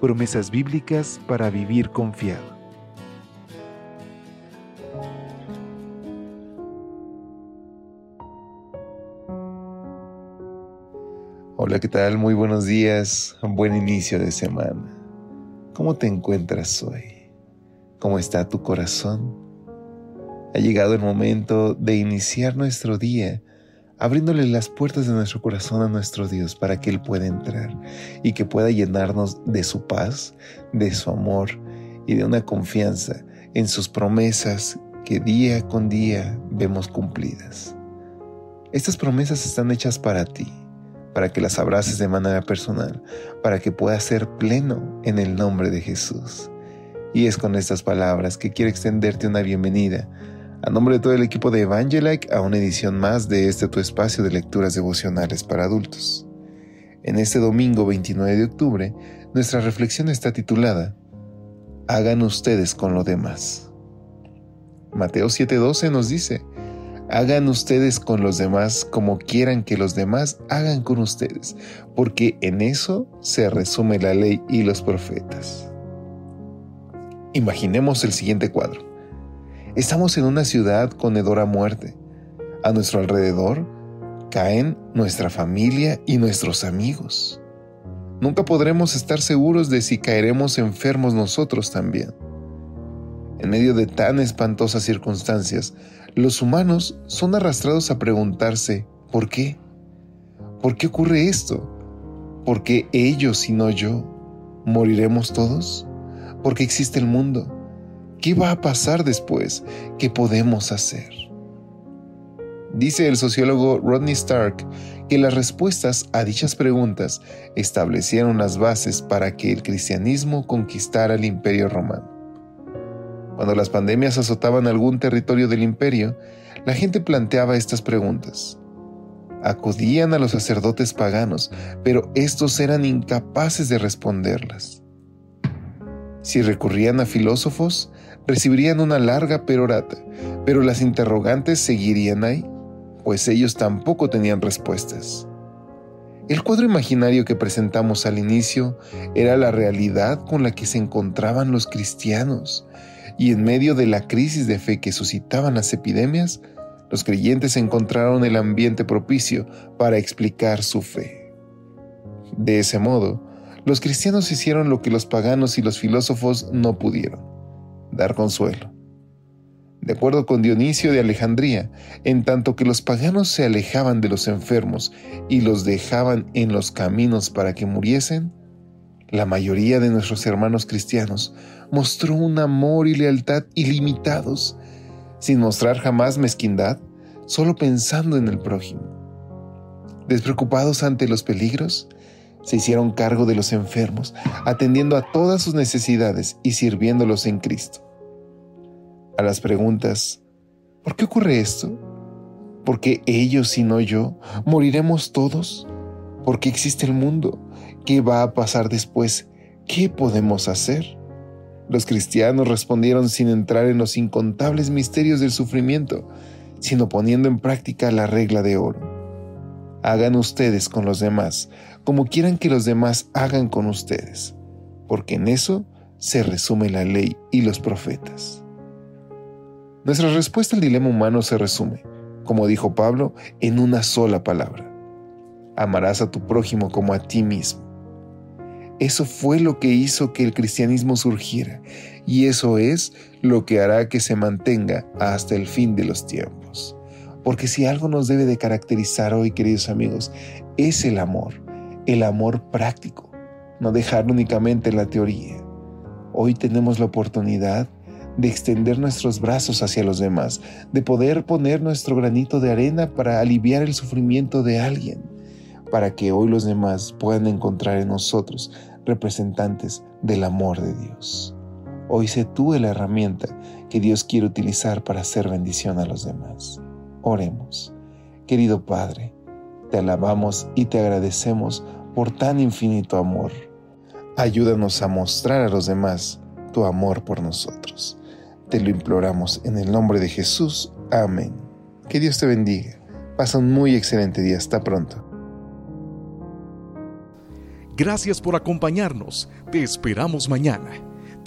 Promesas bíblicas para vivir confiado. Hola, ¿qué tal? Muy buenos días. Buen inicio de semana. ¿Cómo te encuentras hoy? ¿Cómo está tu corazón? Ha llegado el momento de iniciar nuestro día abriéndole las puertas de nuestro corazón a nuestro Dios para que Él pueda entrar y que pueda llenarnos de su paz, de su amor y de una confianza en sus promesas que día con día vemos cumplidas. Estas promesas están hechas para ti, para que las abraces de manera personal, para que puedas ser pleno en el nombre de Jesús. Y es con estas palabras que quiero extenderte una bienvenida a nombre de todo el equipo de Evangelike, a una edición más de este tu espacio de lecturas devocionales para adultos. En este domingo 29 de octubre, nuestra reflexión está titulada Hagan ustedes con lo demás. Mateo 7:12 nos dice, Hagan ustedes con los demás como quieran que los demás hagan con ustedes, porque en eso se resume la ley y los profetas. Imaginemos el siguiente cuadro. Estamos en una ciudad con hedor muerte. A nuestro alrededor caen nuestra familia y nuestros amigos. Nunca podremos estar seguros de si caeremos enfermos nosotros también. En medio de tan espantosas circunstancias, los humanos son arrastrados a preguntarse, ¿por qué? ¿Por qué ocurre esto? ¿Por qué ellos y no yo? ¿Moriremos todos? ¿Por qué existe el mundo? ¿Qué va a pasar después? ¿Qué podemos hacer? Dice el sociólogo Rodney Stark que las respuestas a dichas preguntas establecieron las bases para que el cristianismo conquistara el imperio romano. Cuando las pandemias azotaban algún territorio del imperio, la gente planteaba estas preguntas. Acudían a los sacerdotes paganos, pero estos eran incapaces de responderlas. Si recurrían a filósofos, recibirían una larga perorata, pero las interrogantes seguirían ahí, pues ellos tampoco tenían respuestas. El cuadro imaginario que presentamos al inicio era la realidad con la que se encontraban los cristianos, y en medio de la crisis de fe que suscitaban las epidemias, los creyentes encontraron el ambiente propicio para explicar su fe. De ese modo, los cristianos hicieron lo que los paganos y los filósofos no pudieron dar consuelo. De acuerdo con Dionisio de Alejandría, en tanto que los paganos se alejaban de los enfermos y los dejaban en los caminos para que muriesen, la mayoría de nuestros hermanos cristianos mostró un amor y lealtad ilimitados, sin mostrar jamás mezquindad, solo pensando en el prójimo. Despreocupados ante los peligros, se hicieron cargo de los enfermos, atendiendo a todas sus necesidades y sirviéndolos en Cristo. A las preguntas, ¿por qué ocurre esto? ¿Por qué ellos y no yo? ¿Moriremos todos? ¿Por qué existe el mundo? ¿Qué va a pasar después? ¿Qué podemos hacer? Los cristianos respondieron sin entrar en los incontables misterios del sufrimiento, sino poniendo en práctica la regla de oro. Hagan ustedes con los demás como quieran que los demás hagan con ustedes, porque en eso se resume la ley y los profetas. Nuestra respuesta al dilema humano se resume, como dijo Pablo, en una sola palabra. Amarás a tu prójimo como a ti mismo. Eso fue lo que hizo que el cristianismo surgiera y eso es lo que hará que se mantenga hasta el fin de los tiempos. Porque si algo nos debe de caracterizar hoy, queridos amigos, es el amor, el amor práctico, no dejarlo únicamente en la teoría. Hoy tenemos la oportunidad de extender nuestros brazos hacia los demás, de poder poner nuestro granito de arena para aliviar el sufrimiento de alguien, para que hoy los demás puedan encontrar en nosotros representantes del amor de Dios. Hoy sé tú la herramienta que Dios quiere utilizar para hacer bendición a los demás. Oremos. Querido Padre, te alabamos y te agradecemos por tan infinito amor. Ayúdanos a mostrar a los demás tu amor por nosotros. Te lo imploramos en el nombre de Jesús. Amén. Que Dios te bendiga. Pasa un muy excelente día. Hasta pronto. Gracias por acompañarnos. Te esperamos mañana.